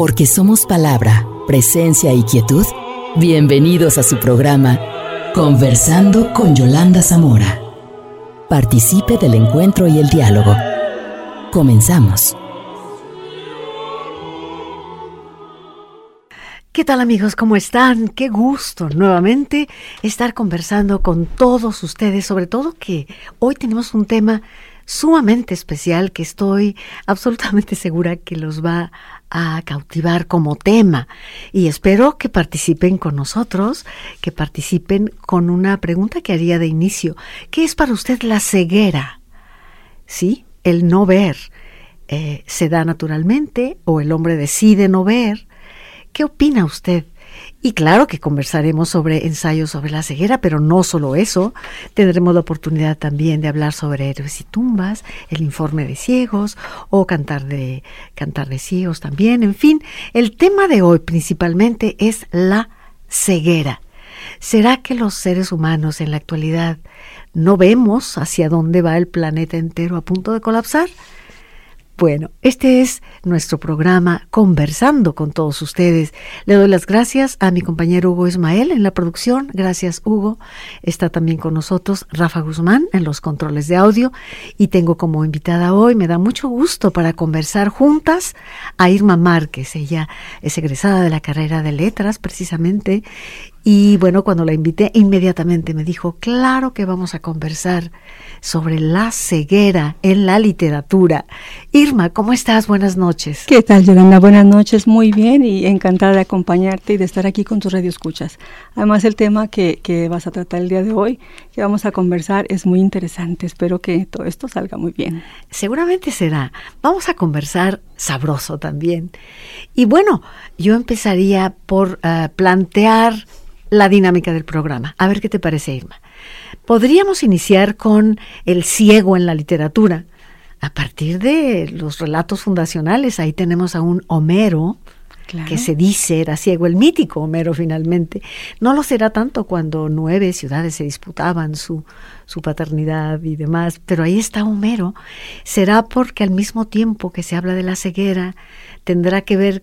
Porque somos palabra, presencia y quietud. Bienvenidos a su programa Conversando con Yolanda Zamora. Participe del encuentro y el diálogo. Comenzamos. ¿Qué tal amigos? ¿Cómo están? Qué gusto nuevamente estar conversando con todos ustedes, sobre todo que hoy tenemos un tema sumamente especial que estoy absolutamente segura que los va a cautivar como tema y espero que participen con nosotros, que participen con una pregunta que haría de inicio. ¿Qué es para usted la ceguera? ¿Sí? El no ver. Eh, ¿Se da naturalmente o el hombre decide no ver? ¿Qué opina usted? Y claro que conversaremos sobre ensayos sobre la ceguera, pero no solo eso. Tendremos la oportunidad también de hablar sobre héroes y tumbas, el informe de ciegos o cantar de cantar de ciegos también. En fin, el tema de hoy principalmente es la ceguera. ¿Será que los seres humanos en la actualidad no vemos hacia dónde va el planeta entero a punto de colapsar? Bueno, este es nuestro programa Conversando con todos ustedes. Le doy las gracias a mi compañero Hugo Ismael en la producción. Gracias, Hugo. Está también con nosotros Rafa Guzmán en los controles de audio. Y tengo como invitada hoy, me da mucho gusto para conversar juntas a Irma Márquez. Ella es egresada de la carrera de letras, precisamente. Y bueno, cuando la invité, inmediatamente me dijo, claro que vamos a conversar sobre la ceguera en la literatura. Irma, ¿cómo estás? Buenas noches. ¿Qué tal, Yolanda? Buenas noches, muy bien y encantada de acompañarte y de estar aquí con tus radioescuchas. Además, el tema que, que vas a tratar el día de hoy, que vamos a conversar, es muy interesante. Espero que todo esto salga muy bien. Seguramente será. Vamos a conversar sabroso también. Y bueno, yo empezaría por uh, plantear la dinámica del programa. A ver qué te parece, Irma. Podríamos iniciar con el ciego en la literatura. A partir de los relatos fundacionales, ahí tenemos a un Homero, Claro. que se dice era ciego, el mítico Homero finalmente. No lo será tanto cuando nueve ciudades se disputaban su, su paternidad y demás, pero ahí está Homero. Será porque al mismo tiempo que se habla de la ceguera, tendrá que ver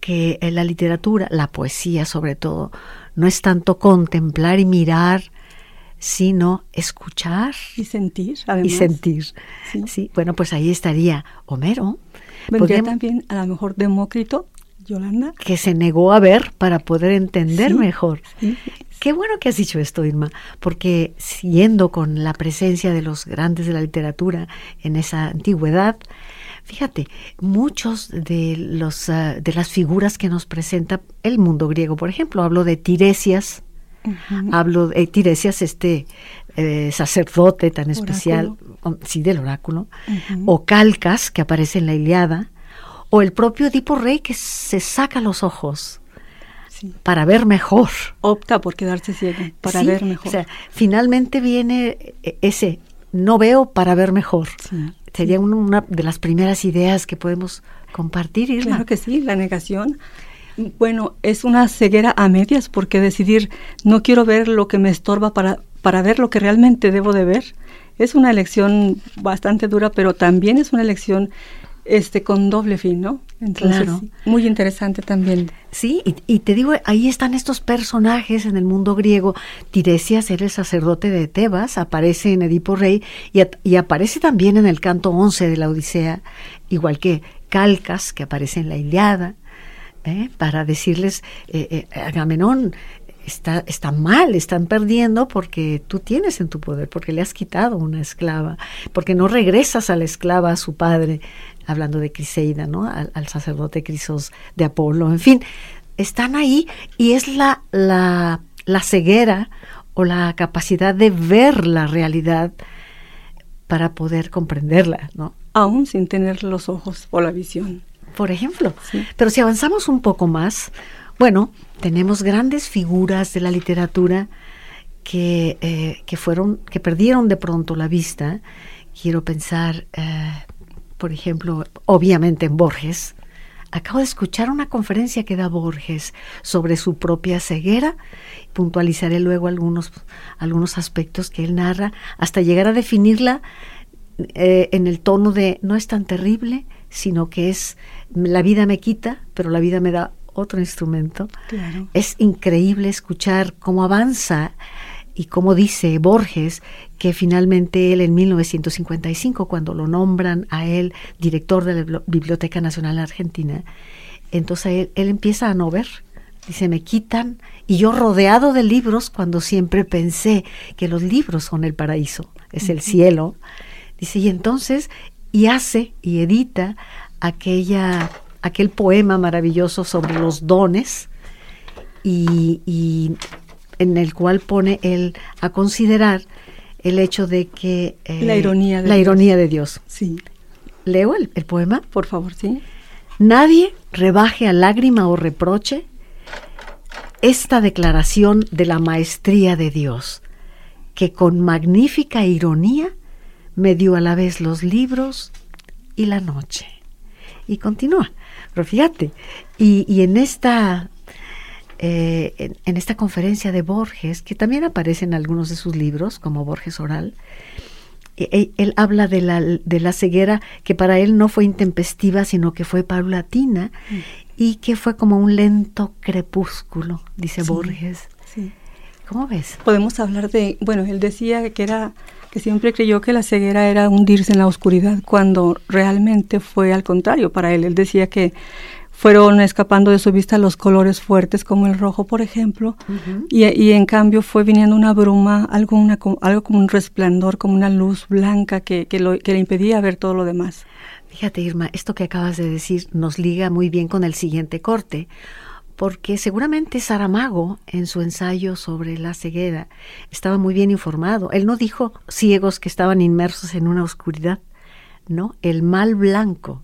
que en la literatura, la poesía sobre todo, no es tanto contemplar y mirar, sino escuchar y sentir. Además. Y sentir. Sí. sí. Bueno, pues ahí estaría Homero. Vendría también a lo mejor Demócrito, Yolanda. Que se negó a ver para poder entender sí, mejor. Sí, Qué bueno que has dicho esto, Irma, porque siguiendo con la presencia de los grandes de la literatura en esa antigüedad, Fíjate, muchos de los uh, de las figuras que nos presenta el mundo griego, por ejemplo, hablo de Tiresias, uh -huh. hablo de Tiresias, este eh, sacerdote tan especial, o, sí, del oráculo, uh -huh. o Calcas, que aparece en la Iliada, o el propio Edipo Rey que se saca los ojos. Sí. Para ver mejor. Opta por quedarse ciego, para sí, ver mejor. O sea, finalmente viene ese no veo para ver mejor. Sí sería una de las primeras ideas que podemos compartir, Irma. Claro que sí, la negación. Bueno, es una ceguera a medias porque decidir no quiero ver lo que me estorba para, para ver lo que realmente debo de ver. Es una elección bastante dura, pero también es una elección este con doble fin, ¿no? Entonces, claro. muy interesante también. Sí, y, y, te digo, ahí están estos personajes en el mundo griego. Tiresias era el sacerdote de Tebas, aparece en Edipo Rey y, y aparece también en el canto 11 de la Odisea, igual que Calcas, que aparece en la Iliada, ¿eh? para decirles, eh, eh, Agamenón, Está, está, mal, están perdiendo porque tú tienes en tu poder, porque le has quitado una esclava, porque no regresas a la esclava a su padre, hablando de Criseida, ¿no? Al, al, sacerdote Crisos de Apolo, en fin, están ahí y es la, la, la ceguera o la capacidad de ver la realidad para poder comprenderla, ¿no? Aún sin tener los ojos o la visión. Por ejemplo. Sí. Pero si avanzamos un poco más, bueno, tenemos grandes figuras de la literatura que, eh, que fueron, que perdieron de pronto la vista. Quiero pensar, eh, por ejemplo, obviamente en Borges. Acabo de escuchar una conferencia que da Borges sobre su propia ceguera. Puntualizaré luego algunos, algunos aspectos que él narra hasta llegar a definirla eh, en el tono de no es tan terrible, sino que es la vida me quita, pero la vida me da otro instrumento. Es increíble escuchar cómo avanza y cómo dice Borges que finalmente él en 1955, cuando lo nombran a él director de la Biblioteca Nacional Argentina, entonces él, él empieza a no ver. Dice, me quitan, y yo rodeado de libros cuando siempre pensé que los libros son el paraíso, es el cielo. Dice, y entonces, y hace y edita aquella, aquel poema maravilloso sobre los dones, y, en el cual pone él a considerar el hecho de que... Eh, la ironía de la Dios. ironía de Dios. Sí. ¿Leo el, el poema? Por favor, sí. Nadie rebaje a lágrima o reproche esta declaración de la maestría de Dios, que con magnífica ironía me dio a la vez los libros y la noche. Y continúa, pero fíjate, y, en esta eh, en, esta conferencia de Borges, que también aparece en algunos de sus libros, como Borges Oral, e, e, él, habla de la, de la, ceguera que para él no fue intempestiva, sino que fue paulatina, mm y que fue como un lento crepúsculo, dice Borges. Sí. ¿Cómo ves? Podemos hablar de, bueno, él decía que era que siempre creyó que la ceguera era hundirse en la oscuridad cuando realmente fue al contrario para él. Él decía que fueron escapando de su vista los colores fuertes como el rojo, por ejemplo, y, y, en cambio fue viniendo una bruma, algo, una, algo como un resplandor, como una luz blanca que, que, lo, que le impedía ver todo lo demás. Fíjate, Irma, esto que acabas de decir nos liga muy bien con el siguiente corte, porque seguramente Saramago, en su ensayo sobre la ceguera, estaba muy bien informado. Él no dijo ciegos que estaban inmersos en una oscuridad, no, el mal blanco.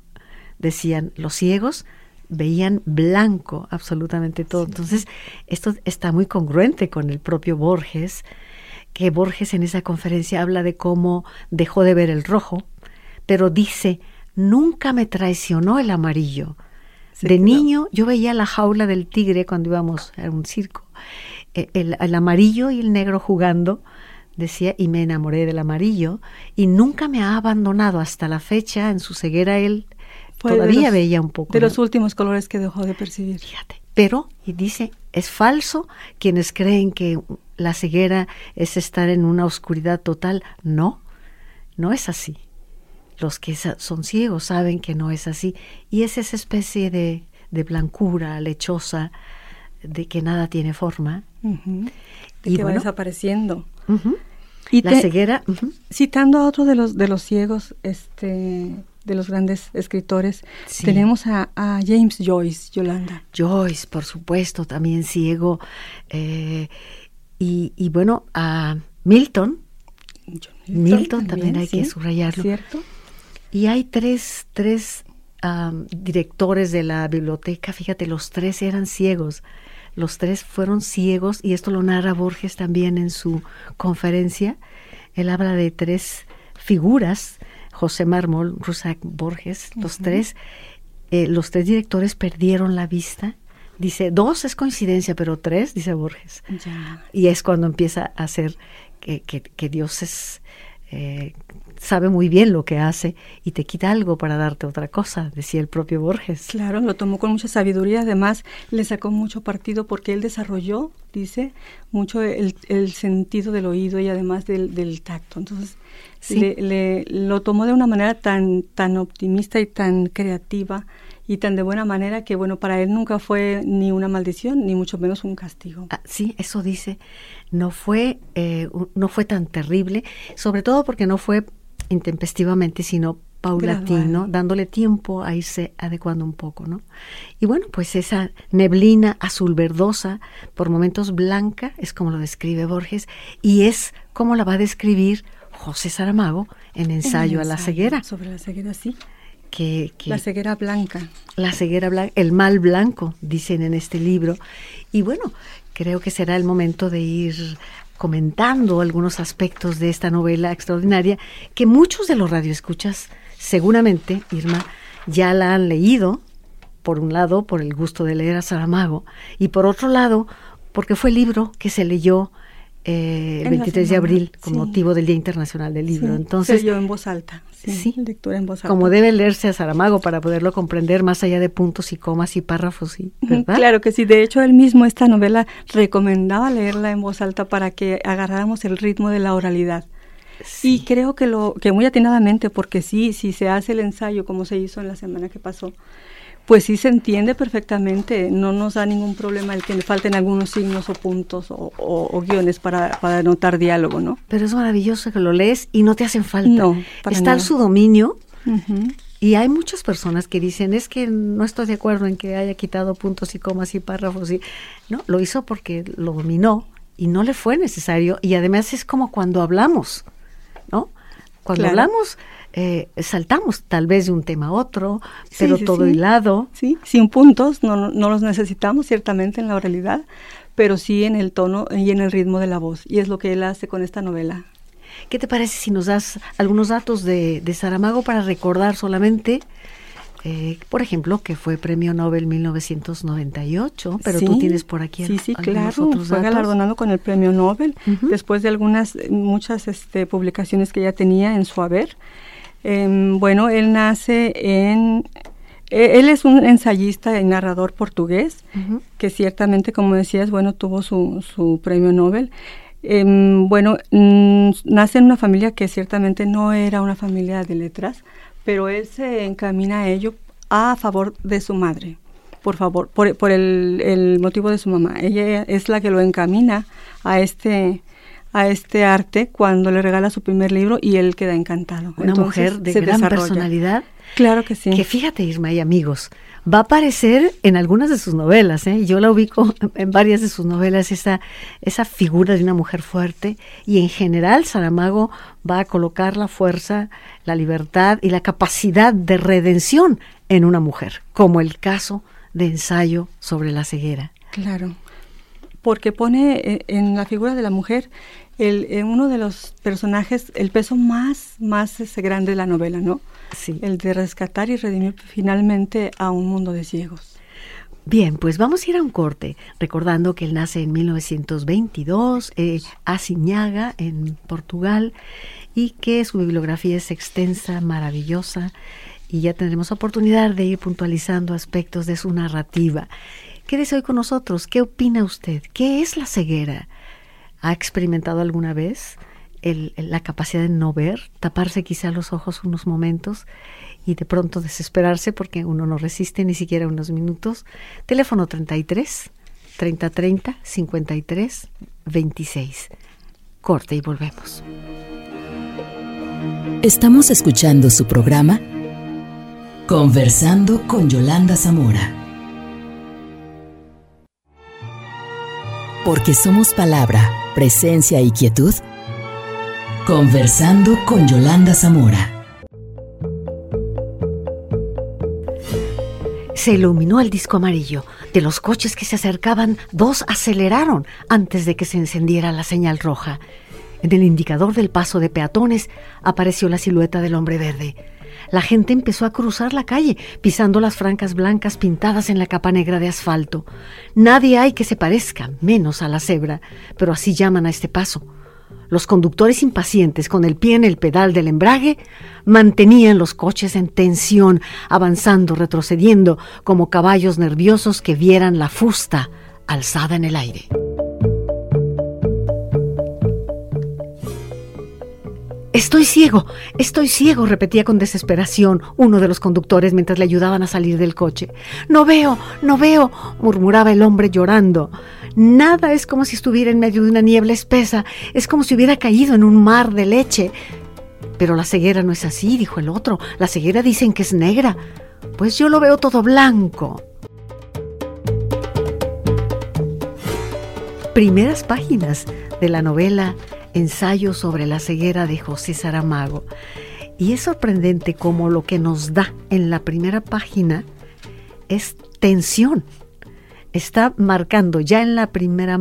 Decían, los ciegos veían blanco absolutamente todo. Entonces, esto está muy congruente con el propio Borges, que Borges en esa conferencia habla de cómo dejó de ver el rojo, pero dice, nunca me traicionó el amarillo. de niño yo veía la jaula del tigre cuando íbamos a un circo. E, el, amarillo y el negro jugando, decía, y me enamoré del amarillo, y nunca me ha abandonado hasta la fecha, en su ceguera él todavía veía un poco. De los últimos colores que dejó de percibir. Fíjate, pero, y dice, es falso quienes creen que la ceguera es estar en una oscuridad total. No, no es así los que son ciegos saben que no es así. Y es esa especie de, blancura lechosa, de que nada tiene forma. y que va desapareciendo. Y la ceguera. Citando a otro de los, de los ciegos, este de los grandes escritores, tenemos a, James Joyce, Yolanda. Joyce, por supuesto, también ciego. Eh, y, bueno, a Milton. Milton, también, hay que subrayarlo. ¿Cierto? Y hay tres, tres directores de la biblioteca, fíjate, los tres eran ciegos. Los tres fueron ciegos y esto lo narra Borges también en su conferencia. Él habla de tres figuras, José Mármol, Rusak, Borges, los tres. Eh, los tres directores perdieron la vista. Dice, dos es coincidencia, pero tres, dice Borges. Y es cuando empieza a hacer que, que, que Dios es eh, sabe muy bien lo que hace y te quita algo para darte otra cosa, decía el propio Borges. Claro, lo tomó con mucha sabiduría, además le sacó mucho partido porque él desarrolló, dice, mucho el, sentido del oído y además del, tacto. Entonces, le, lo tomó de una manera tan, tan optimista y tan creativa y tan de buena manera que, bueno, para él nunca fue ni una maldición, ni mucho menos un castigo. Ah, sí, eso dice, no fue, eh, no fue tan terrible, sobre todo porque no fue intempestivamente, sino paulatino, dándole tiempo a irse adecuando un poco, ¿no? Y bueno, pues esa neblina azul verdosa, por momentos blanca, es como lo describe Borges, y es como la va a describir José Saramago en Ensayo, a la ceguera. Sobre la ceguera, sí. Que, la ceguera blanca. La ceguera blanca, el mal blanco, dicen en este libro. Y bueno, creo que será el momento de ir comentando algunos aspectos de esta novela extraordinaria que muchos de los radioescuchas seguramente, Irma, ya la han leído, por un lado, por el gusto de leer a Saramago, y por otro lado, porque fue el libro que se leyó eh, el 23 de abril con motivo del Día Internacional del Libro. Entonces, yo en voz alta, sí, lectura en voz alta. Como debe leerse a Saramago para poderlo comprender más allá de puntos y comas y párrafos, ¿sí? ¿verdad? Claro que sí. De hecho, él mismo esta novela recomendaba leerla en voz alta para que agarráramos el ritmo de la oralidad. Y creo que lo que muy atinadamente, porque sí, si se hace el ensayo como se hizo en la semana que pasó, pues sí se entiende perfectamente, no nos da ningún problema el que le falten algunos signos o puntos o, guiones para, para anotar diálogo, ¿no? Pero es maravilloso que lo lees y no te hacen falta. No, Está su dominio. Y hay muchas personas que dicen, es que no estoy de acuerdo en que haya quitado puntos y comas y párrafos. Y, no, lo hizo porque lo dominó y no le fue necesario. Y además es como cuando hablamos, ¿no? Cuando hablamos, eh, saltamos tal vez de un tema a otro, pero todo hilado. Sí, sin puntos, no, no los necesitamos ciertamente en la oralidad, pero sí en el tono y en el ritmo de la voz. Y es lo que él hace con esta novela. ¿Qué te parece si nos das algunos datos de, de Saramago para recordar solamente? Eh, por ejemplo, que fue premio Nobel 1998, pero tú tienes por aquí Sí, sí, claro, fue galardonado con el premio Nobel después de algunas, muchas este, publicaciones que ya tenía en su haber. Em, bueno, él nace en... E, él es un ensayista y narrador portugués, que ciertamente, como decías, bueno, tuvo su, su premio Nobel. Em, bueno, mm, nace en una familia que ciertamente no era una familia de letras, pero él se encamina a ello a favor de su madre, por favor, por, por el, el, motivo de su mamá. Ella es la que lo encamina a este a este arte cuando le regala su primer libro y él queda encantado. Una mujer de gran personalidad. Claro que sí. Que fíjate, Isma y amigos, va a aparecer en algunas de sus novelas, ¿eh? yo la ubico en varias de sus novelas, esa, esa figura de una mujer fuerte, y en general Saramago va a colocar la fuerza, la libertad y la capacidad de redención en una mujer, como el caso de ensayo sobre la ceguera. Claro, porque pone eh, en la figura de la mujer el, en uno de los personajes el peso más, más este, grande de la novela, ¿no? Sí. El de rescatar y redimir finalmente a un mundo de ciegos. Bien, pues vamos a ir a un corte, recordando que él nace en 1922, eh, a Ciñaga, en Portugal, y que su bibliografía es extensa, maravillosa, y ya tendremos oportunidad de ir puntualizando aspectos de su narrativa. Quédese hoy con nosotros. ¿Qué opina usted? ¿Qué es la ceguera? ¿Ha experimentado alguna vez la capacidad de no ver, taparse quizá los ojos unos momentos y de pronto desesperarse porque uno no resiste ni siquiera unos minutos? Teléfono 33 3030 53 26. Corte y volvemos. Estamos escuchando su programa Conversando con Yolanda Zamora. Porque somos palabra, presencia y quietud. Conversando con Yolanda Zamora. Se iluminó el disco amarillo. De los coches que se acercaban, dos aceleraron antes de que se encendiera la señal roja. En el indicador del paso de peatones apareció la silueta del hombre verde. La gente empezó a cruzar la calle, pisando las francas blancas pintadas en la capa negra de asfalto. Nadie hay que se parezca, menos a la cebra, pero así llaman a este paso. Los conductores impacientes, con el pie en el pedal del embrague, mantenían los coches en tensión, avanzando, retrocediendo, como caballos nerviosos que vieran la fusta alzada en el aire. Estoy ciego, estoy ciego, repetía con desesperación uno de los conductores mientras le ayudaban a salir del coche. No veo, no veo, murmuraba el hombre llorando. Nada es como si estuviera en medio de una niebla espesa, es como si hubiera caído en un mar de leche. Pero la ceguera no es así, dijo el otro. La ceguera dicen que es negra. Pues yo lo veo todo blanco. Primeras páginas de la novela ensayo sobre la ceguera de José Saramago. Y es sorprendente cómo lo que nos da en la primera página es tensión. Está marcando ya en la primera,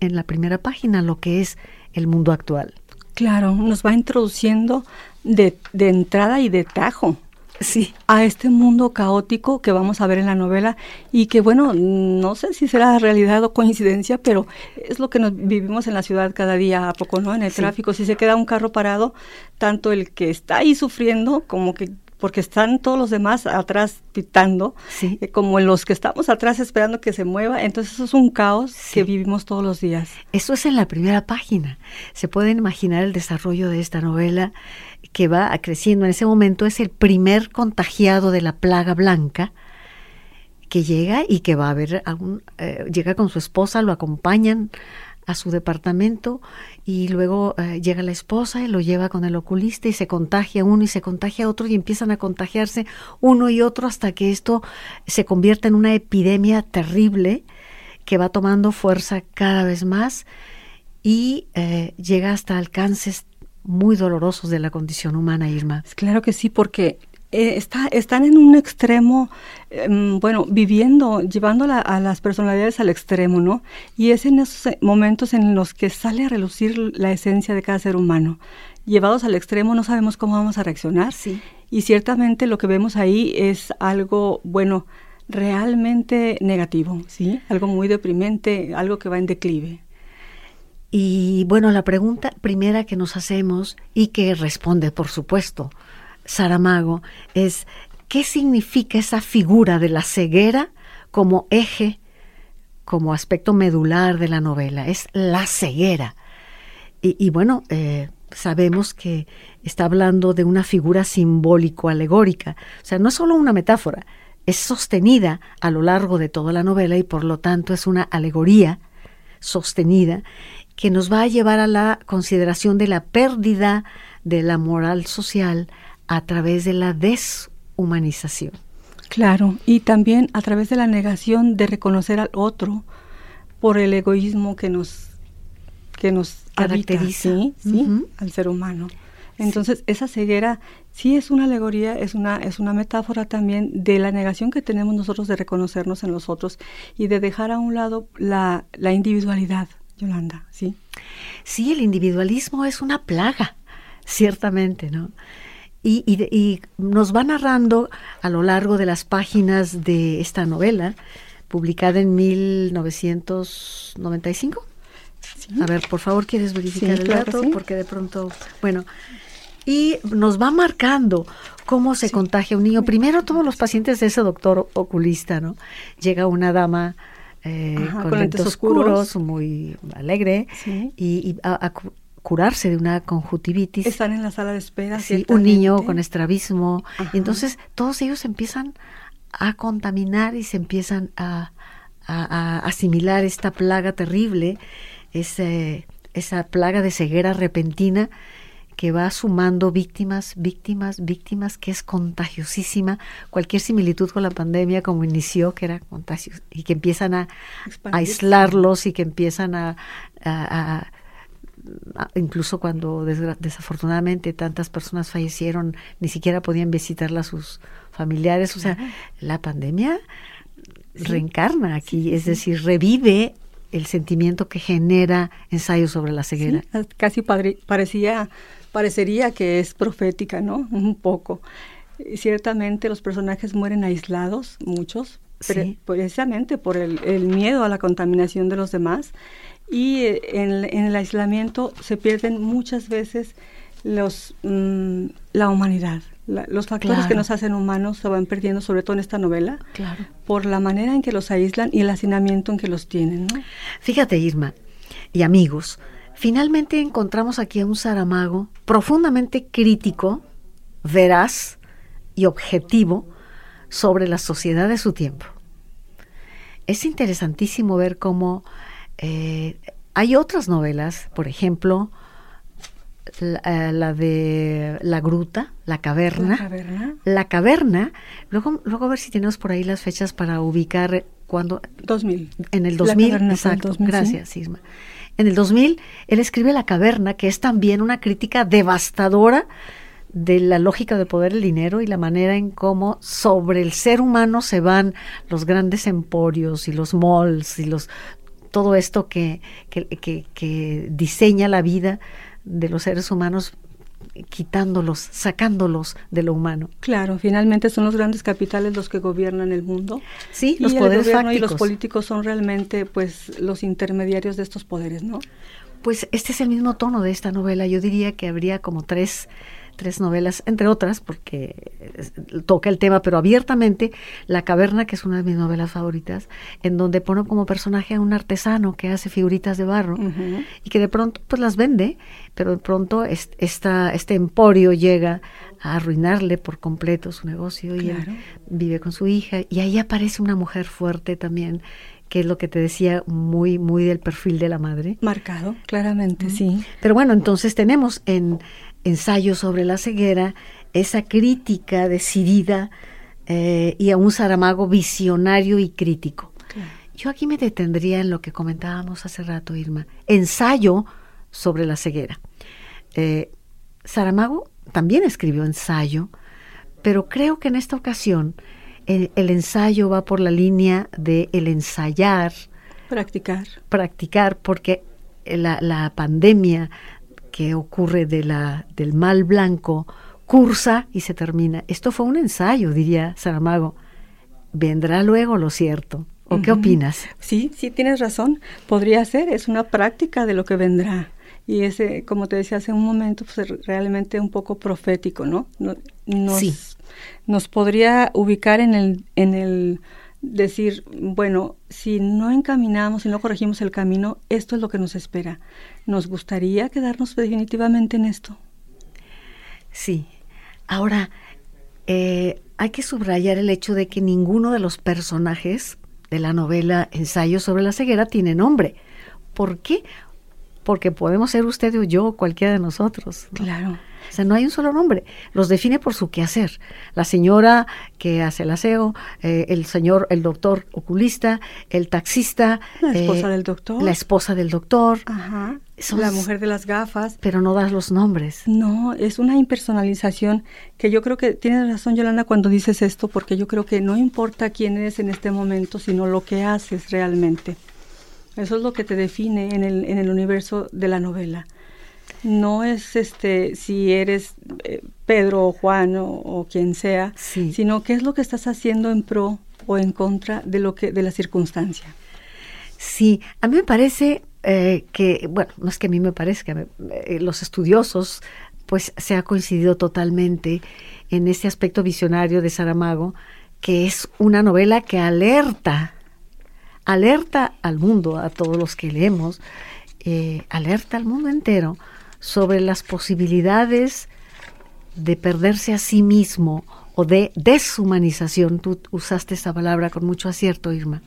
en la primera página lo que es el mundo actual. Claro, nos va introduciendo de, de entrada y de tajo sí. a este mundo caótico que vamos a ver en la novela y que bueno, no sé si será realidad o coincidencia, pero es lo que nos vivimos en la ciudad cada día a poco, ¿no? En el tráfico, si se queda un carro parado, tanto el que está ahí sufriendo como que porque están todos los demás atrás pitando, eh, como los que estamos atrás esperando que se mueva. Entonces eso es un caos que vivimos todos los días. Eso es en la primera página. Se pueden imaginar el desarrollo de esta novela que va creciendo. En ese momento es el primer contagiado de la plaga blanca que llega y que va a ver, a un, eh, llega con su esposa, lo acompañan a su departamento y luego eh, llega la esposa y lo lleva con el oculista y se contagia uno y se contagia otro y empiezan a contagiarse uno y otro hasta que esto se convierte en una epidemia terrible que va tomando fuerza cada vez más y eh, llega hasta alcances muy dolorosos de la condición humana, Irma. Claro que sí, porque eh, está, están en un extremo, em, bueno, viviendo, llevando a las personalidades al extremo, ¿no? Y es en esos eh, momentos en los que sale a relucir la esencia de cada ser humano. Llevados al extremo no sabemos cómo vamos a reaccionar. Sí. Y ciertamente lo que vemos ahí es algo, bueno, realmente negativo, ¿sí? Algo muy deprimente, algo que va en declive. Y bueno, la pregunta primera que nos hacemos y que responde, por supuesto, Saramago es qué significa esa figura de la ceguera como eje, como aspecto medular de la novela. Es la ceguera. Y, bueno, eh, sabemos que está hablando de una figura simbólico-alegórica. O sea, no es solo una metáfora, es sostenida a lo largo de toda la novela y por lo tanto es una alegoría sostenida que nos va a llevar a la consideración de la pérdida de la moral social a través de la deshumanización. Claro, y también a través de la negación de reconocer al otro por el egoísmo que nos que nos caracteriza ¿sí? al ser humano. Entonces, esa ceguera sí es una alegoría, es una, es una metáfora también de la negación que tenemos nosotros de reconocernos en los otros y de dejar a un lado la, la individualidad, Yolanda, ¿sí? Sí, el individualismo es una plaga, ciertamente, ¿no? Y, nos va narrando a lo largo de las páginas de esta novela, publicada en 1995. A ver, por favor, ¿quieres verificar el dato? Porque de pronto, bueno, y nos va marcando cómo se contagia un niño. Primero, todos los pacientes de ese doctor oculista, ¿no? Llega una dama eh, con, lentes oscuros, muy alegre, y, a, curarse de una conjuntivitis. Están en la sala de espera. Sí, un niño con estrabismo. Y entonces todos ellos empiezan a contaminar y se empiezan a, asimilar esta plaga terrible, ese, esa plaga de ceguera repentina que va sumando víctimas, víctimas, víctimas, que es contagiosísima. Cualquier similitud con la pandemia, como inició, que era contagio, y que empiezan a, aislarlos y que empiezan a incluso cuando desafortunadamente tantas personas fallecieron, ni siquiera podían visitarla a sus familiares. O sea, la pandemia reencarna aquí, es decir, revive el sentimiento que genera ensayos sobre la ceguera. casi parecía, parecería que es profética, ¿no? Un poco. Ciertamente los personajes mueren aislados, muchos, precisamente por el, el, miedo a la contaminación de los demás y eh, en, el aislamiento se pierden muchas veces los mm, la humanidad. los factores que nos hacen humanos se van perdiendo, sobre todo en esta novela, por la manera en que los aíslan y el hacinamiento en que los tienen. Fíjate, Irma y amigos, finalmente encontramos aquí a un Saramago profundamente crítico, veraz y objetivo sobre la sociedad de su tiempo. Es interesantísimo ver cómo eh, hay otras novelas, por ejemplo, eh, la, de La Gruta, La Caverna. La Caverna. La Caverna. Luego, luego a ver si tenemos por ahí las fechas para ubicar cuando... 2000. En el 2000, exacto. Gracias, Sisma. En el 2000, él escribe La Caverna, que es también una crítica devastadora de la lógica de poder el dinero y la manera en cómo sobre el ser humano se van los grandes emporios y los malls y los todo esto que, que, diseña la vida de los seres humanos quitándolos, sacándolos de lo humano. Claro, finalmente son los grandes capitales los que gobiernan el mundo. Sí, los poderes fácticos. y los políticos son realmente pues los intermediarios de estos poderes, ¿no? Pues este es el mismo tono de esta novela. Yo diría que habría como tres tres novelas, entre otras, porque toca el tema, pero abiertamente, La Caverna, que es una de mis novelas favoritas, en donde pone como personaje a un artesano que hace figuritas de barro y que de pronto pues las vende, pero de pronto esta, este emporio llega a arruinarle por completo su negocio y vive con su hija y ahí aparece una mujer fuerte también que es lo que te decía, muy, muy del perfil de la madre. Marcado, claramente, sí. Pero bueno, entonces tenemos en ensayo sobre la ceguera, esa crítica decidida eh, y a un Saramago visionario y crítico. Yo aquí me detendría en lo que comentábamos hace rato, Irma. Ensayo sobre la ceguera. Eh, Saramago también escribió ensayo, pero creo que en esta ocasión el, ensayo va por la línea de el ensayar. Practicar. Practicar, porque la, la pandemia que ocurre de la, del mal blanco cursa y se termina. Esto fue un ensayo, diría Saramago. Vendrá luego lo cierto. ¿O qué opinas? Sí, sí, tienes razón. Podría ser, es una práctica de lo que vendrá. Y ese, como te decía hace un momento, pues realmente un poco profético, ¿no? Nos, sí. Nos podría ubicar en el, en el decir, bueno, si no encaminamos, si no corregimos el camino, esto es lo que nos espera. ¿Nos gustaría quedarnos definitivamente en esto? Sí. Ahora, eh, hay que subrayar el hecho de que ninguno de los personajes de la novela Ensayo sobre la ceguera tiene nombre. ¿Por qué? Porque podemos ser usted o yo, cualquiera de nosotros. Claro. O sea, no hay un solo nombre. Los define por su quehacer. La señora que hace el aseo, eh, el señor, el doctor oculista, el taxista. La esposa eh, del doctor. La esposa del doctor. Ajá. la mujer de las gafas. Pero no das los nombres. No, es una impersonalización que yo creo que tienes razón, Yolanda, cuando dices esto, porque yo creo que no importa quién eres en este momento, sino lo que haces realmente. Eso es lo que te define en el, en el universo de la novela no es este si eres eh, Pedro o Juan o, quien sea, sino qué es lo que estás haciendo en pro o en contra de lo que de la circunstancia. Sí, a mí me parece eh, que, bueno, no es que a mí me parezca, eh, los estudiosos, pues se ha coincidido totalmente en este aspecto visionario de Saramago, que es una novela que alerta, alerta al mundo, a todos los que leemos, alerta al mundo entero sobre las posibilidades de perderse a sí mismo o de deshumanización. Tú usaste esa palabra con mucho acierto, Irma.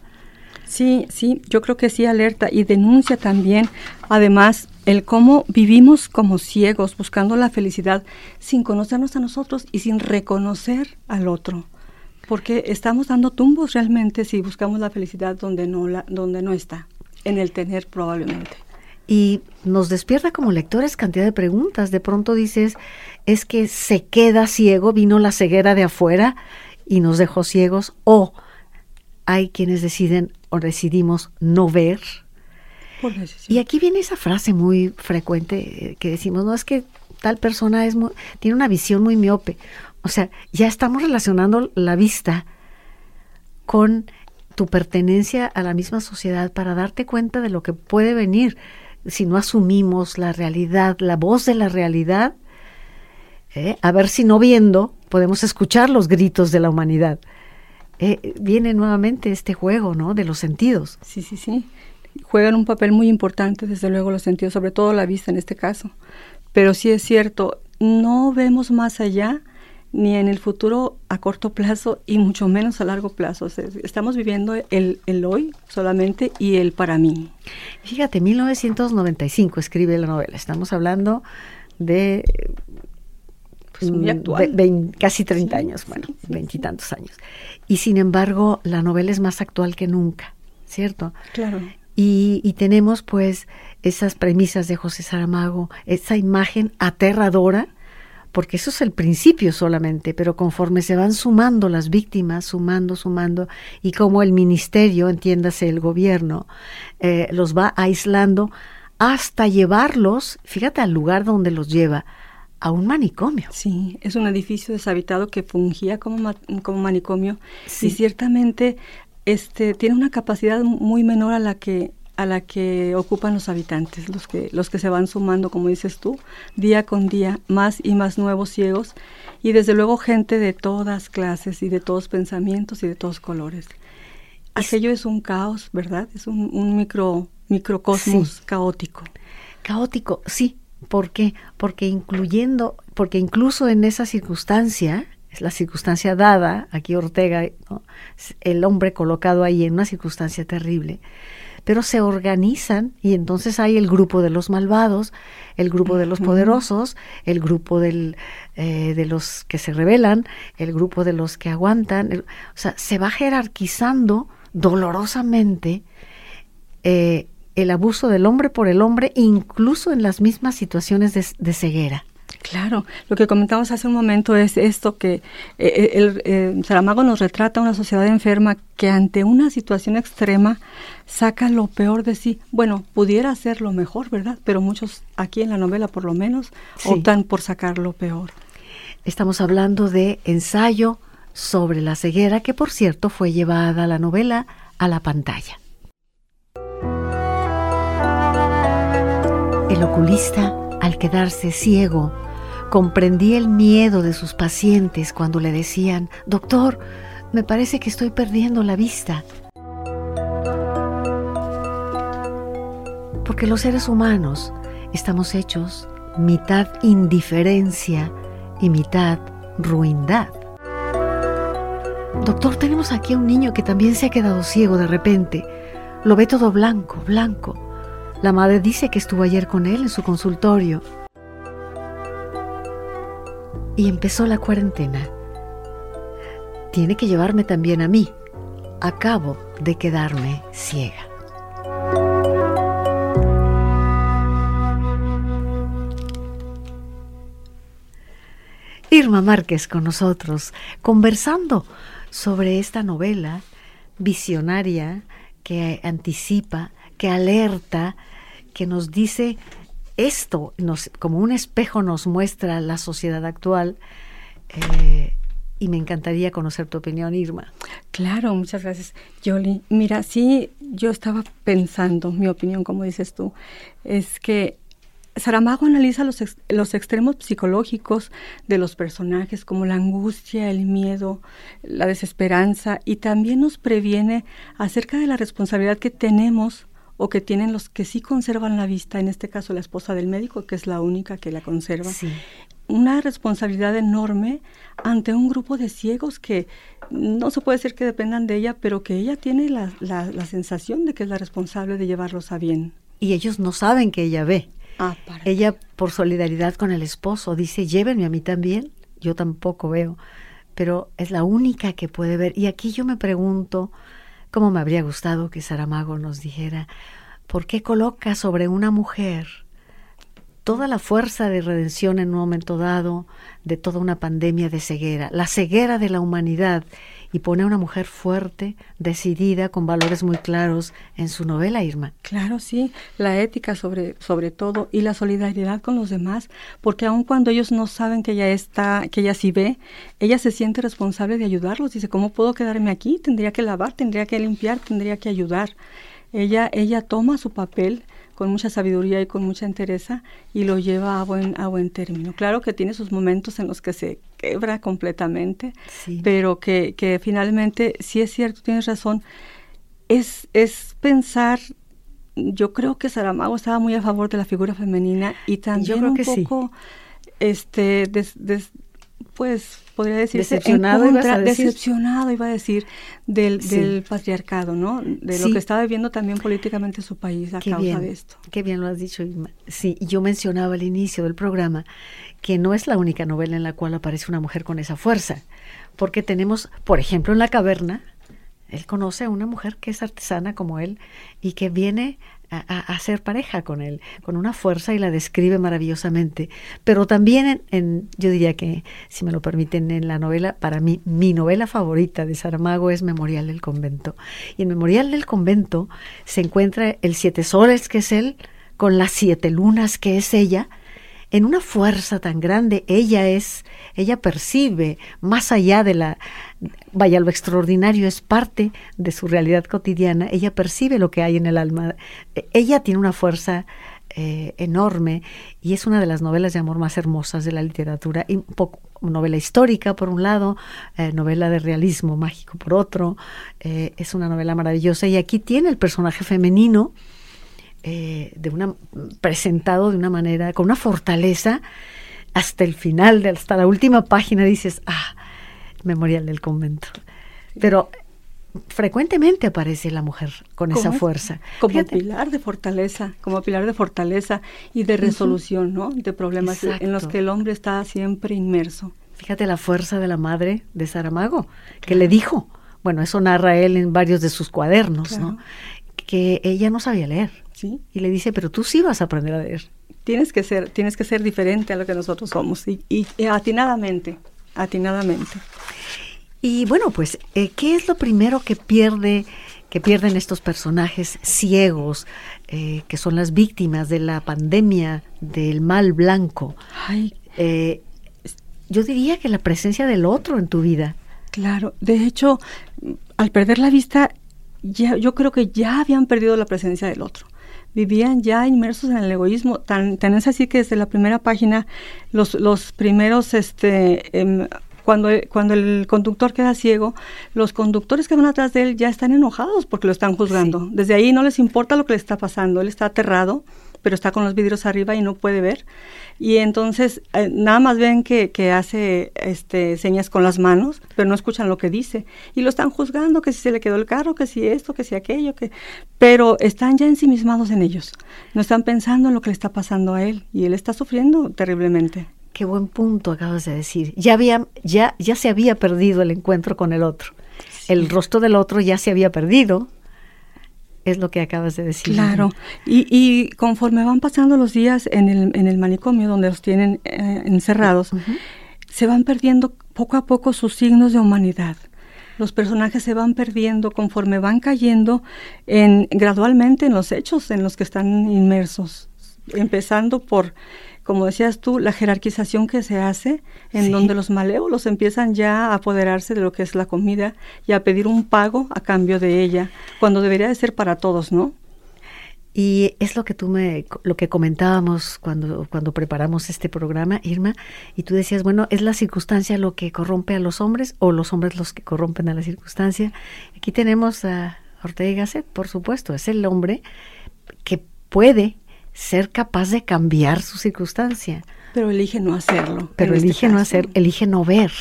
Sí, sí, yo creo que sí alerta y denuncia también, además, el cómo vivimos como ciegos buscando la felicidad sin conocernos a nosotros y sin reconocer al otro, porque estamos dando tumbos realmente si buscamos la felicidad donde no la, donde no está, en el tener probablemente y nos despierta como lectores cantidad de preguntas. De pronto dices, es que se queda ciego, vino la ceguera de afuera y nos dejó ciegos, o hay quienes deciden o decidimos no ver. y aquí viene esa frase muy frecuente eh, que decimos, no es que tal persona es tiene una visión muy miope. O sea, ya estamos relacionando la vista con tu pertenencia a la misma sociedad para darte cuenta de lo que puede venir si no asumimos la realidad, la voz de la realidad, ¿eh? a ver si no viendo podemos escuchar los gritos de la humanidad. Eh, viene nuevamente este juego, ¿no? De los sentidos. Sí, sí, sí. Juegan un papel muy importante, desde luego, los sentidos, sobre todo la vista en este caso. Pero sí es cierto, no vemos más allá ni en el futuro a corto plazo y mucho menos a largo plazo. estamos viviendo el, el, hoy solamente y el para mí. Fíjate, 1995 escribe la novela. Estamos hablando de pues muy actual. casi 30 años, bueno, veintitantos años. Y sin embargo, la novela es más actual que nunca, ¿cierto? Claro. Y, y tenemos pues esas premisas de José Saramago, esa imagen aterradora porque eso es el principio solamente, pero conforme se van sumando las víctimas, sumando, sumando, y como el ministerio, entiéndase el gobierno, eh, los va aislando hasta llevarlos, fíjate al lugar donde los lleva, a un manicomio. Sí, es un edificio deshabitado que fungía como, como manicomio y ciertamente este, tiene una capacidad muy menor a la que a la que ocupan los habitantes, los que, los que se van sumando, como dices tú, día con día, más y más nuevos ciegos, y desde luego gente de todas clases y de todos pensamientos y de todos colores. Aquello es un caos, ¿verdad? Es un, micro, microcosmos caótico. Caótico, sí. ¿Por qué? Porque incluyendo, porque incluso en esa circunstancia, es la circunstancia dada, aquí Ortega, el hombre colocado ahí en una circunstancia terrible, pero se organizan y entonces hay el grupo de los malvados, el grupo de los poderosos, el grupo del, eh, de los que se rebelan, el grupo de los que aguantan, o sea, se va jerarquizando dolorosamente eh, el abuso del hombre por el hombre, incluso en las mismas situaciones de ceguera. Claro, lo que comentamos hace un momento es esto que eh, eh, el, eh, Saramago nos retrata una sociedad enferma que ante una situación extrema saca lo peor de sí. Bueno, pudiera ser lo mejor, ¿verdad? Pero muchos aquí en la novela por lo menos optan por sacar lo peor. Estamos hablando de ensayo sobre la ceguera que por cierto fue llevada la novela a la pantalla. El oculista, al quedarse ciego, Comprendí el miedo de sus pacientes cuando le decían, Doctor, me parece que estoy perdiendo la vista. Porque los seres humanos estamos hechos mitad indiferencia y mitad ruindad. Doctor, tenemos aquí a un niño que también se ha quedado ciego de repente. Lo ve todo blanco, blanco. La madre dice que estuvo ayer con él en su consultorio y empezó la cuarentena. Tiene que llevarme también a mí. Acabo de quedarme ciega. Irma Márquez con nosotros, conversando sobre esta novela visionaria que anticipa, que alerta, que nos dice esto nos, como un espejo nos muestra la sociedad actual. Eh, y me encantaría conocer tu opinión, Irma. Claro, muchas gracias, Yoli. Mira, sí, yo estaba pensando, mi opinión, como dices tú, es que Saramago analiza los, los extremos psicológicos de los personajes, como la angustia, el miedo, la desesperanza, y también nos previene acerca de la responsabilidad que tenemos o que tienen los que sí conservan la vista, en este caso la esposa del médico, que es la única que la conserva. Una responsabilidad enorme ante un grupo de ciegos que no se puede decir que dependan de ella, pero que ella tiene la, la, sensación de que es la responsable de llevarlos a bien. Y ellos no saben que ella ve. Ah, ella, por solidaridad con el esposo, dice, llévenme a mí también. Yo tampoco veo, pero es la única que puede ver. Y aquí yo me pregunto, Cómo me habría gustado que Saramago nos dijera, ¿por qué coloca sobre una mujer toda la fuerza de redención en un momento dado de toda una pandemia de ceguera, la ceguera de la humanidad, y pone a una mujer fuerte, decidida, con valores muy claros en su novela, Irma. Claro, sí, la ética sobre, sobre todo y la solidaridad con los demás, porque aun cuando ellos no saben que ella está, que ella sí ve, ella se siente responsable de ayudarlos. Dice, ¿cómo puedo quedarme aquí? Tendría que lavar, tendría que limpiar, tendría que ayudar. Ella, ella toma su papel con mucha sabiduría y con mucha entereza y lo lleva a buen, a buen término. Claro que tiene sus momentos en los que se quebra completamente, pero que, que finalmente, sí es cierto, tienes razón, es, es pensar yo creo que Saramago estaba muy a favor de la figura femenina y también un poco este pues podría decir decepcionado, iba a decir. decepcionado iba a decir del, patriarcado, ¿no? De lo que estaba viviendo también políticamente su país a causa de esto. Qué bien lo has dicho, Sí, yo mencionaba al inicio del programa que no es la única novela en la cual aparece una mujer con esa fuerza, porque tenemos, por ejemplo, en La caverna, él conoce a una mujer que es artesana como él y que viene a, hacer pareja con él, con una fuerza y la describe maravillosamente. Pero también, en, yo diría que, si me lo permiten, en la novela, para mí, mi novela favorita de Saramago es Memorial del Convento. Y en Memorial del Convento se encuentra el siete soles, que es él, con las siete lunas, que es ella, en una fuerza tan grande. Ella es, ella percibe más allá de la, vaya, lo extraordinario es parte de su realidad cotidiana. Ella percibe lo que hay en el alma. Ella tiene una fuerza eh, enorme y es una de las novelas de amor más hermosas de la literatura. Y novela histórica por un lado, eh, novela de realismo mágico por otro. Eh, es una novela maravillosa y aquí tiene el personaje femenino de una presentado de una manera con una fortaleza hasta el final, hasta la última página dices, ah, memorial del convento. Pero frecuentemente aparece la mujer con esa fuerza. Como pilar de fortaleza, como pilar de fortaleza y de resolución, ¿no? De problemas en los que el hombre está siempre inmerso. Fíjate la fuerza de la madre de Saramago, que le dijo, bueno, eso narra él en varios de sus cuadernos, ¿no? Que ella no sabía leer. ¿Sí? Y le dice, pero tú sí vas a aprender a leer. Tienes que ser, tienes que ser diferente a lo que nosotros somos y, y atinadamente, atinadamente. Y bueno, pues, eh, ¿qué es lo primero que pierde, que pierden estos personajes ciegos, eh, que son las víctimas de la pandemia del mal blanco? Eh, yo diría que la presencia del otro en tu vida. Claro, de hecho, al perder la vista, ya, yo creo que ya habían perdido la presencia del otro vivían ya inmersos en el egoísmo. Tan, tan es así que desde la primera página, los, los primeros este, em, cuando, cuando el conductor queda ciego, los conductores que van atrás de él ya están enojados porque lo están juzgando. Desde ahí no les importa lo que le está pasando, él está aterrado, pero está con los vidrios arriba y no puede ver. Y entonces eh, nada más ven que, que, hace este, señas con las manos, pero no escuchan lo que dice. Y lo están juzgando, que si se le quedó el carro, que si esto, que si aquello, que... Pero están ya ensimismados en ellos. No están pensando en lo que le está pasando a él. Y él está sufriendo terriblemente. Qué buen punto acabas de decir. Ya había, ya, ya se había perdido el encuentro con el otro. El rostro del otro ya se había perdido. Es lo que acabas de decir. Claro. Y, y conforme van pasando los días en el, en el manicomio donde los tienen eh, encerrados, se van perdiendo poco a poco sus signos de humanidad. Los personajes se van perdiendo conforme van cayendo en, gradualmente en los hechos en los que están inmersos. Empezando por como decías tú, la jerarquización que se hace, en donde los malévolos empiezan ya a apoderarse de lo que es la comida y a pedir un pago a cambio de ella, cuando debería de ser para todos, ¿no? Y es lo que tú me, lo que comentábamos cuando, cuando preparamos este programa, Irma, y tú decías, bueno, ¿es la circunstancia lo que corrompe a los hombres o los hombres los que corrompen a la circunstancia? Aquí tenemos a Ortega Gasset, por supuesto, es el hombre que puede ser capaz de cambiar su circunstancia. Pero elige no hacerlo. Pero este elige no hacer, elige no ver.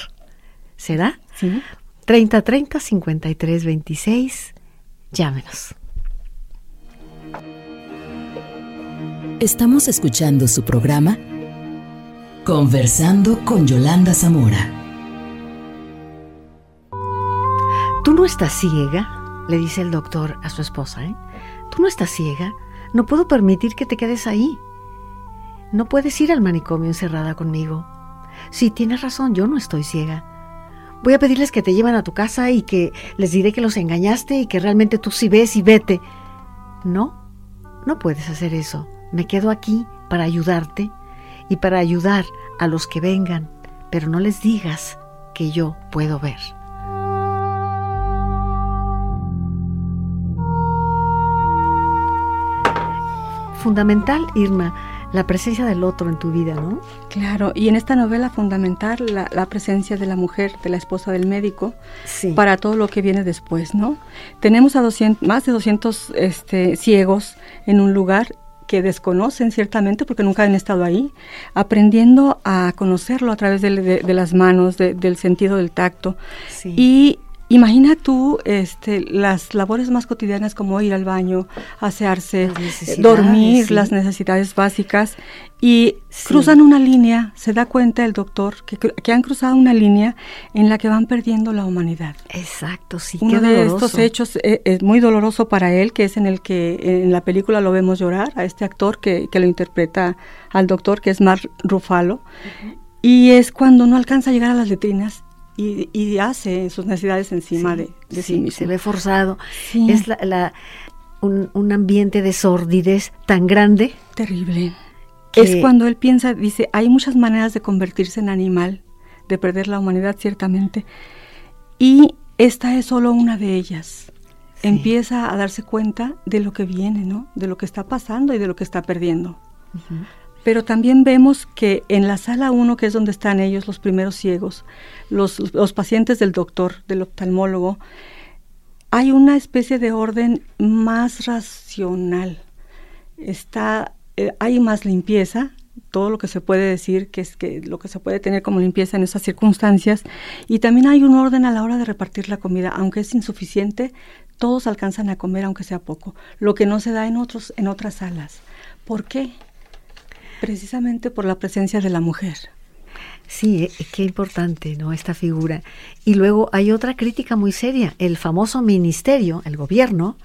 ¿Será? Sí. 30 30 53 26. Llámenos. Estamos escuchando su programa Conversando con Yolanda Zamora. Tú no estás ciega, le dice el doctor a su esposa, ¿eh? Tú no estás ciega no puedo permitir que te quedes ahí. No puedes ir al manicomio encerrada conmigo. Sí, tienes razón, yo no estoy ciega. Voy a pedirles que te lleven a tu casa y que les diré que los engañaste y que realmente tú sí ves y vete. No, no puedes hacer eso. Me quedo aquí para ayudarte y para ayudar a los que vengan, pero no les digas que yo puedo ver. Fundamental, Irma, la presencia del otro en tu vida, ¿no? Claro, y en esta novela fundamental la, presencia de la mujer, de la esposa del médico, para todo lo que viene después, ¿no? Tenemos a 200, más de 200 este, ciegos en un lugar que desconocen ciertamente porque nunca han estado ahí, aprendiendo a conocerlo a través de, las manos, del sentido del tacto. Y Imagina tú este, las labores más cotidianas como ir al baño, asearse, dormir, las necesidades básicas y cruzan una línea, se da cuenta el doctor que, que, han cruzado una línea en la que van perdiendo la humanidad. Exacto, sí. Uno de estos hechos eh, es, muy doloroso para él, que es en el que en la película lo vemos llorar, a este actor que, que lo interpreta al doctor, que es Mark Ruffalo. Y es cuando no alcanza a llegar a las letrinas y, hace sus necesidades encima de, sí, mismo. Se ve forzado. Es la, un, ambiente de sordidez tan grande. Terrible. Es cuando él piensa, dice, hay muchas maneras de convertirse en animal, de perder la humanidad ciertamente, y esta es solo una de ellas. Empieza a darse cuenta de lo que viene, ¿no? De lo que está pasando y de lo que está perdiendo. Pero también vemos que en la sala 1, que es donde están ellos, los primeros ciegos, los, los pacientes del doctor, del oftalmólogo, hay una especie de orden más racional. Está, eh, hay más limpieza, todo lo que se puede decir, que es que lo que se puede tener como limpieza en esas circunstancias, y también hay un orden a la hora de repartir la comida, aunque es insuficiente, todos alcanzan a comer aunque sea poco, lo que no se da en otros en otras salas. ¿Por qué? Precisamente por la presencia de la mujer. Sí, eh, qué importante, ¿no? Esta figura. Y luego hay otra crítica muy seria. El famoso ministerio, el gobierno,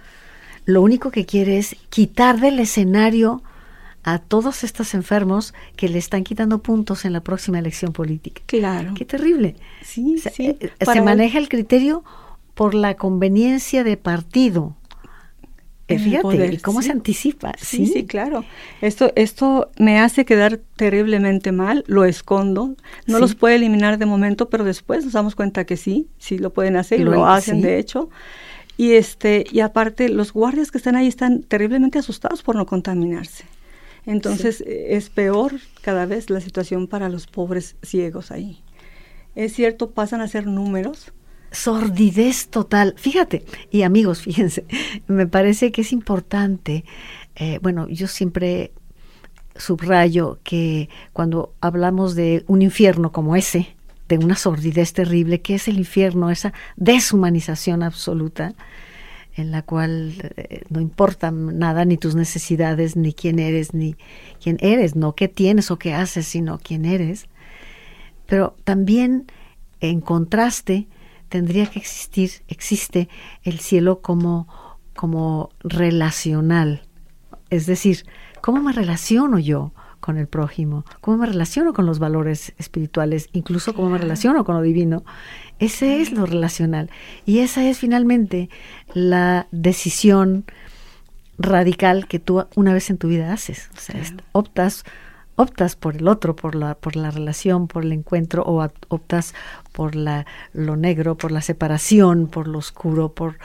lo único que quiere es quitar del escenario a todos estos enfermos que le están quitando puntos en la próxima elección política. Claro. Qué terrible. Sí, sí. Eh, se maneja el criterio por la conveniencia de partido Fíjate, cómo se anticipa? ¿sí? ¿sí? claro. Esto, esto me hace quedar terriblemente mal, lo escondo, no los puede eliminar de momento, pero después nos damos cuenta que sí, sí lo pueden hacer y lo, hacen de hecho. Y este, y aparte, los guardias que están ahí están terriblemente asustados por no contaminarse. Entonces es peor cada vez la situación para los pobres ciegos ahí. Es cierto, pasan a ser números, sordidez total. Fíjate, y amigos, fíjense, me parece que es importante, eh, bueno, yo siempre subrayo que cuando hablamos de un infierno como ese, de una sordidez terrible, que es el infierno, esa deshumanización absoluta, en la cual eh, no importa nada, ni tus necesidades, ni quién eres, ni quién eres, no qué tienes o qué haces, sino quién eres. Pero también en contraste tendría que existir, existe el cielo como, como relacional. Es decir, ¿cómo me relaciono yo con el prójimo? ¿Cómo me relaciono con los valores espirituales? Incluso cómo me relaciono con lo divino. Ese es lo relacional. Y esa es finalmente la decisión radical que tú una vez en tu vida haces. O sea, optas optas por el otro, por la, por la relación, por el encuentro, o optas por la, lo negro, por la separación, por lo oscuro, por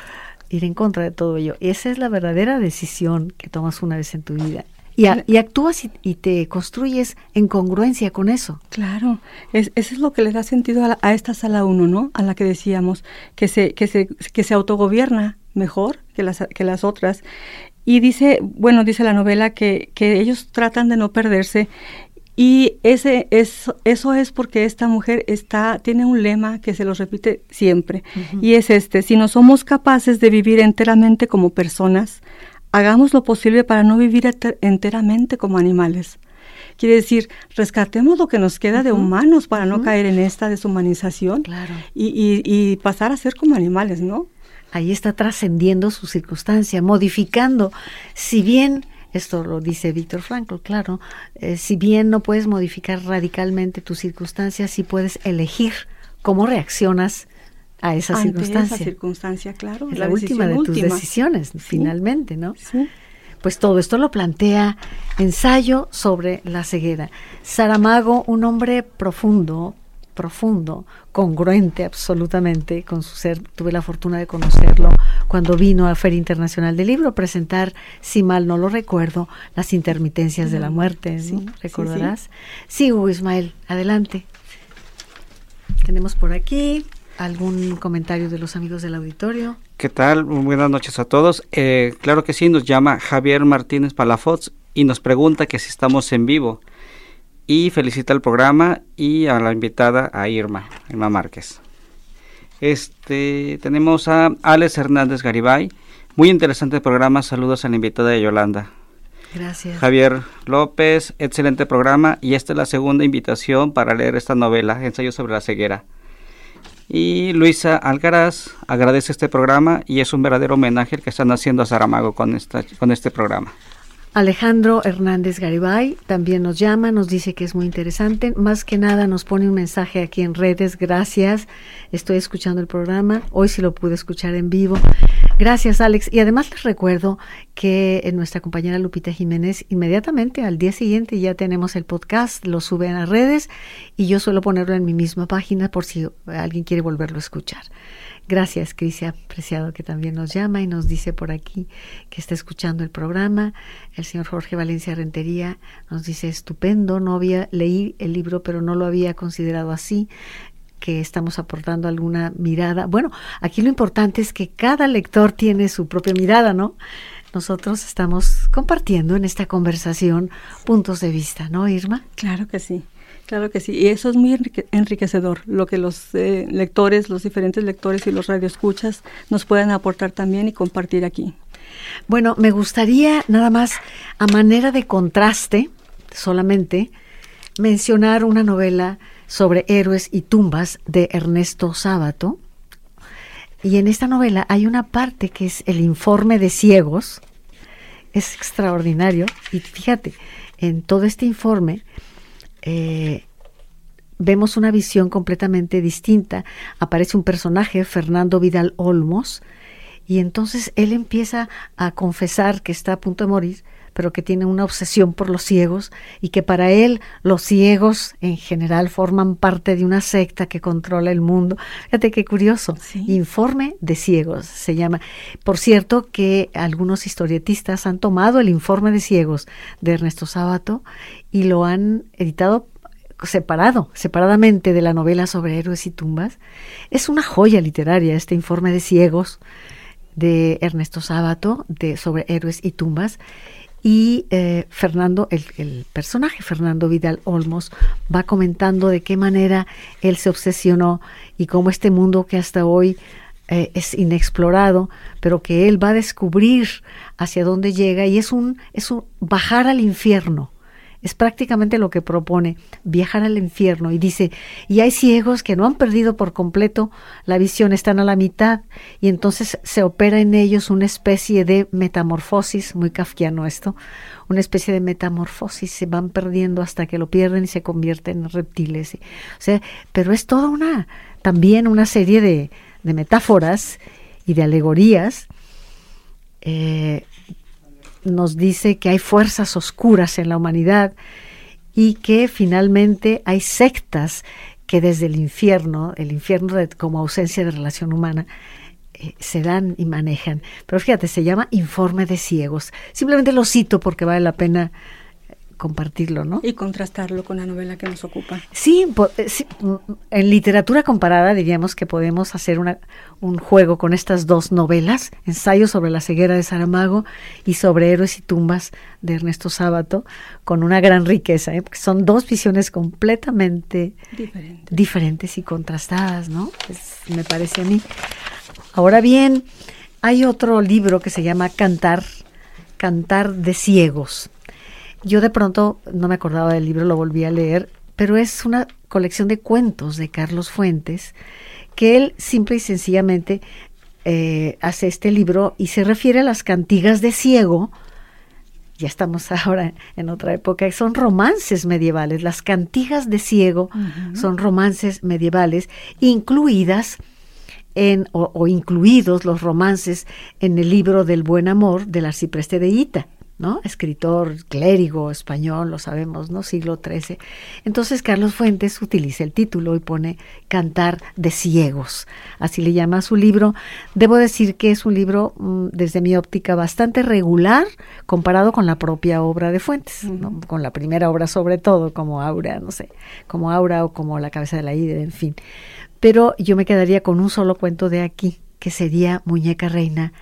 ir en contra de todo ello. Y esa es la verdadera decisión que tomas una vez en tu vida. Y, y actúas y, te construyes en congruencia con eso. Claro, es, eso es lo que le da sentido a, a esta sala 1, ¿no? A la que decíamos, que se, que se, que se autogobierna mejor que las, que las otras y dice, bueno, dice la novela que, que ellos tratan de no perderse y ese, es, eso es porque esta mujer está, tiene un lema que se lo repite siempre, y es este, si no somos capaces de vivir enteramente como personas, hagamos lo posible para no vivir enteramente como animales. Quiere decir, rescatemos lo que nos queda de humanos para no caer en esta deshumanización y, y, y pasar a ser como animales, ¿no? Ahí está trascendiendo su circunstancia, modificando, si bien, esto lo dice Víctor Frankl, claro, eh, si bien no puedes modificar radicalmente tu circunstancia, sí puedes elegir cómo reaccionas a esa Ante circunstancia. Esa circunstancia, claro. Es la, última de tus decisiones, finalmente, ¿no? Sí. Pues todo esto lo plantea ensayo sobre la ceguera. Saramago, un hombre profundo, profundo, congruente absolutamente con su ser. Tuve la fortuna de conocerlo cuando vino a Feria Internacional del Libro a presentar, si mal no lo recuerdo, las intermitencias de la muerte. ¿Recordarás? Sí, Hugo Ismael, adelante. Tenemos por aquí algún comentario de los amigos del auditorio. ¿Qué tal? Buenas noches a todos. Eh, claro que sí, nos llama Javier Martínez Palafox y nos pregunta que si estamos en vivo y felicita al programa y a la invitada a Irma, Irma Márquez. Este, tenemos a Alex Hernández Garibay. Muy interesante programa. Saludos a la invitada de Yolanda. Gracias. Javier López, excelente programa. Y esta es la segunda invitación para leer esta novela, Ensayo sobre la ceguera. Y Luisa Alcaraz agradece este programa y es un verdadero homenaje el que están haciendo a Saramago con, esta, con este programa. Alejandro Hernández Garibay también nos llama, nos dice que es muy interesante. Más que nada nos pone un mensaje aquí en redes. Gracias. Estoy escuchando el programa. Hoy sí lo pude escuchar en vivo. Gracias, Alex. Y además les recuerdo que en nuestra compañera Lupita Jiménez, inmediatamente al día siguiente ya tenemos el podcast, lo sube a las redes y yo suelo ponerlo en mi misma página por si alguien quiere volverlo a escuchar. Gracias, Crisia Preciado, que también nos llama y nos dice por aquí que está escuchando el programa. El señor Jorge Valencia Rentería nos dice, estupendo, no había leí el libro, pero no lo había considerado así que estamos aportando alguna mirada. Bueno, aquí lo importante es que cada lector tiene su propia mirada, ¿no? Nosotros estamos compartiendo en esta conversación puntos de vista, ¿no, Irma? Claro que sí. Claro que sí, y eso es muy enriquecedor, lo que los eh, lectores, los diferentes lectores y los radioescuchas nos pueden aportar también y compartir aquí. Bueno, me gustaría nada más, a manera de contraste, solamente, mencionar una novela sobre héroes y tumbas de Ernesto Sábato. Y en esta novela hay una parte que es el informe de ciegos. Es extraordinario. Y fíjate, en todo este informe eh, vemos una visión completamente distinta. Aparece un personaje, Fernando Vidal Olmos, y entonces él empieza a confesar que está a punto de morir, pero que tiene una obsesión por los ciegos y que para él los ciegos en general forman parte de una secta que controla el mundo. Fíjate qué curioso. Informe de ciegos se llama. Por cierto que algunos historietistas han tomado el informe de ciegos de Ernesto Sábato y lo han editado separado, separadamente de la novela sobre héroes y tumbas. Es una joya literaria este informe de ciegos de Ernesto Sábato de, sobre héroes y tumbas. Y eh, Fernando, el, personaje Fernando Vidal Olmos, va comentando de qué manera él se obsesionó y cómo este mundo que hasta hoy eh, es inexplorado, pero que él va a descubrir hacia dónde llega y es un, es un bajar al infierno es prácticamente lo que propone, viajar al infierno. Y dice, y hay ciegos que no han perdido por completo la visión, están a la mitad, y entonces se opera en ellos una especie de metamorfosis, muy kafkiano esto, una especie de metamorfosis, se van perdiendo hasta que lo pierden y se convierten en reptiles. O sea, pero es toda una, también una serie de, de metáforas y de alegorías eh, nos dice que hay fuerzas oscuras en la humanidad y que finalmente hay sectas que desde el infierno, el infierno como ausencia de relación humana, eh, se dan y manejan. Pero fíjate, se llama Informe de Ciegos. Simplemente lo cito porque vale la pena compartirlo, ¿no? Y contrastarlo con la novela que nos ocupa. Sí, eh, mm, en literatura comparada diríamos que podemos hacer una, un juego con estas dos novelas, Ensayo sobre la ceguera de Saramago y sobre Héroes y tumbas de Ernesto Sábato, con una gran riqueza, ¿eh? porque son dos visiones completamente diferentes, y contrastadas, ¿no? me parece a mí. Ahora bien, hay otro libro que se llama Cantar, Cantar de Ciegos yo de pronto no me acordaba del libro, lo volví a leer, pero es una colección de cuentos de Carlos Fuentes que él simple y sencillamente eh, hace este libro y se refiere a las cantigas de ciego. Ya estamos ahora en otra época, son romances medievales. Las cantigas de ciego son romances medievales, incluidas en, o, o, incluidos los romances en el libro del buen amor del arcipreste de Ita. ¿No? Escritor clérigo español, lo sabemos, ¿no? Siglo XIII. Entonces Carlos Fuentes utiliza el título y pone Cantar de Ciegos. Así le llama a su libro. Debo decir que es un libro, mm, desde mi óptica, bastante regular comparado con la propia obra de Fuentes, con la primera obra sobre todo, como Aura, no sé, como Aura o como La cabeza de la Hidra, en fin. Pero yo me quedaría con un solo cuento de aquí, que sería Muñeca Reina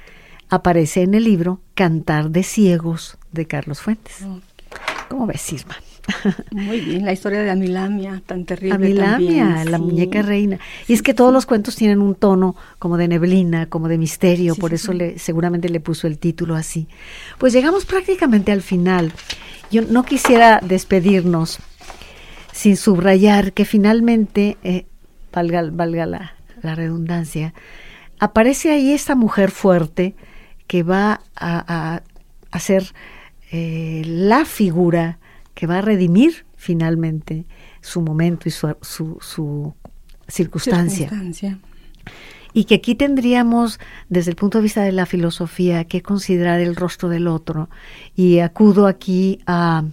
aparece en el libro Cantar de Ciegos de Carlos Fuentes. ¿Cómo ves, Isma? Muy bien, la historia de Amilamia, tan terrible. Amilamia, la muñeca reina. Y es que todos los cuentos tienen un tono como de neblina, como de misterio, por eso Le, seguramente le puso el título así. Pues llegamos prácticamente al final. Yo no quisiera despedirnos sin subrayar que finalmente, eh, valga, valga la, la redundancia, aparece ahí esta mujer fuerte, que va a, hacer eh, la figura que va a redimir finalmente su momento y su, su, circunstancia. Y que aquí tendríamos, desde el punto de vista de la filosofía, que considerar el rostro del otro. Y acudo aquí a,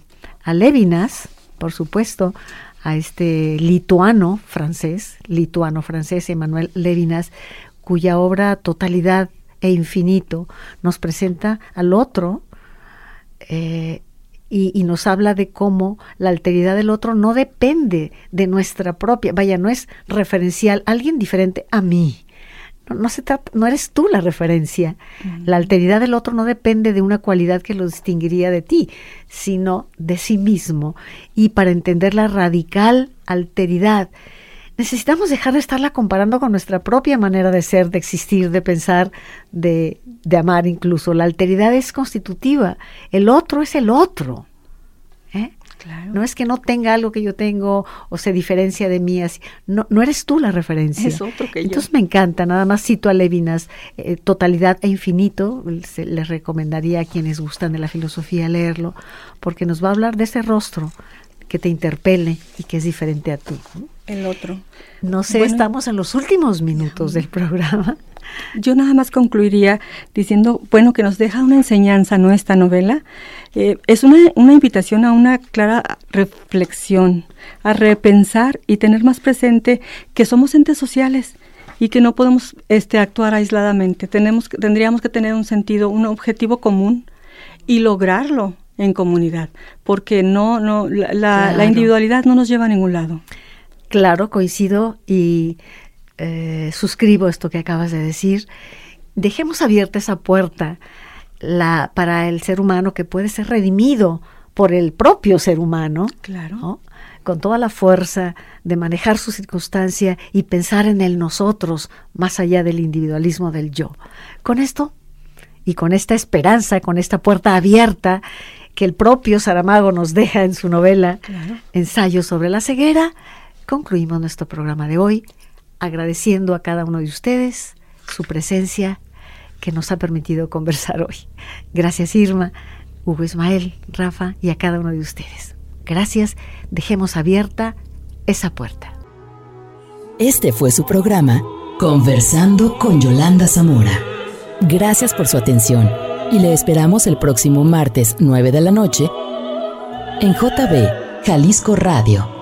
a Levinas, por supuesto, a este lituano francés, lituano francés, Emmanuel Levinas, cuya obra Totalidad e Infinito nos presenta al otro eh, y, nos habla de cómo la alteridad del otro no depende de nuestra propia, vaya, no es referencial, alguien diferente a mí. No, se trata, no eres tú la referencia. La alteridad del otro no depende de una cualidad que lo distinguiría de ti, sino de sí mismo. Y para entender la radical alteridad, necesitamos dejar de estarla comparando con nuestra propia manera de ser, de existir, de pensar, de, de amar incluso. La alteridad es constitutiva, el otro es el otro. ¿eh? No es que no tenga algo que yo tengo o se diferencia de mí, así. No, no eres tú la referencia. Es otro que Entonces me encanta, nada más cito a Levinas, eh, Totalidad e Infinito, les recomendaría a quienes gustan de la filosofía leerlo, porque nos va a hablar de ese rostro que te interpele y que es diferente a ti el otro. No sé, estamos en los últimos minutos del programa. Yo nada más concluiría diciendo, bueno, que nos deja una enseñanza, ¿no? Esta novela. Eh, es una, una invitación a una clara reflexión, a repensar y tener más presente que somos entes sociales y que no podemos este, actuar aisladamente. Tenemos, tendríamos que tener un sentido, un objetivo común y lograrlo en comunidad, porque no, no, la, la individualidad no nos lleva a ningún lado. Claro, coincido y eh, suscribo esto que acabas de decir. Dejemos abierta esa puerta la, para el ser humano que puede ser redimido por el propio ser humano. Claro. Con toda la fuerza de manejar su circunstancia y pensar en el nosotros, más allá del individualismo del yo. Con esto y con esta esperanza, con esta puerta abierta que el propio Saramago nos deja en su novela Ensayo sobre la ceguera, concluimos nuestro programa de hoy agradeciendo a cada uno de ustedes su presencia que nos ha permitido conversar hoy. Gracias Irma, Hugo Ismael, Rafa y a cada uno de ustedes. Gracias, dejemos abierta esa puerta. Este fue su programa Conversando con Yolanda Zamora. Gracias por su atención y le esperamos el próximo martes 9 de la noche en JB Jalisco Radio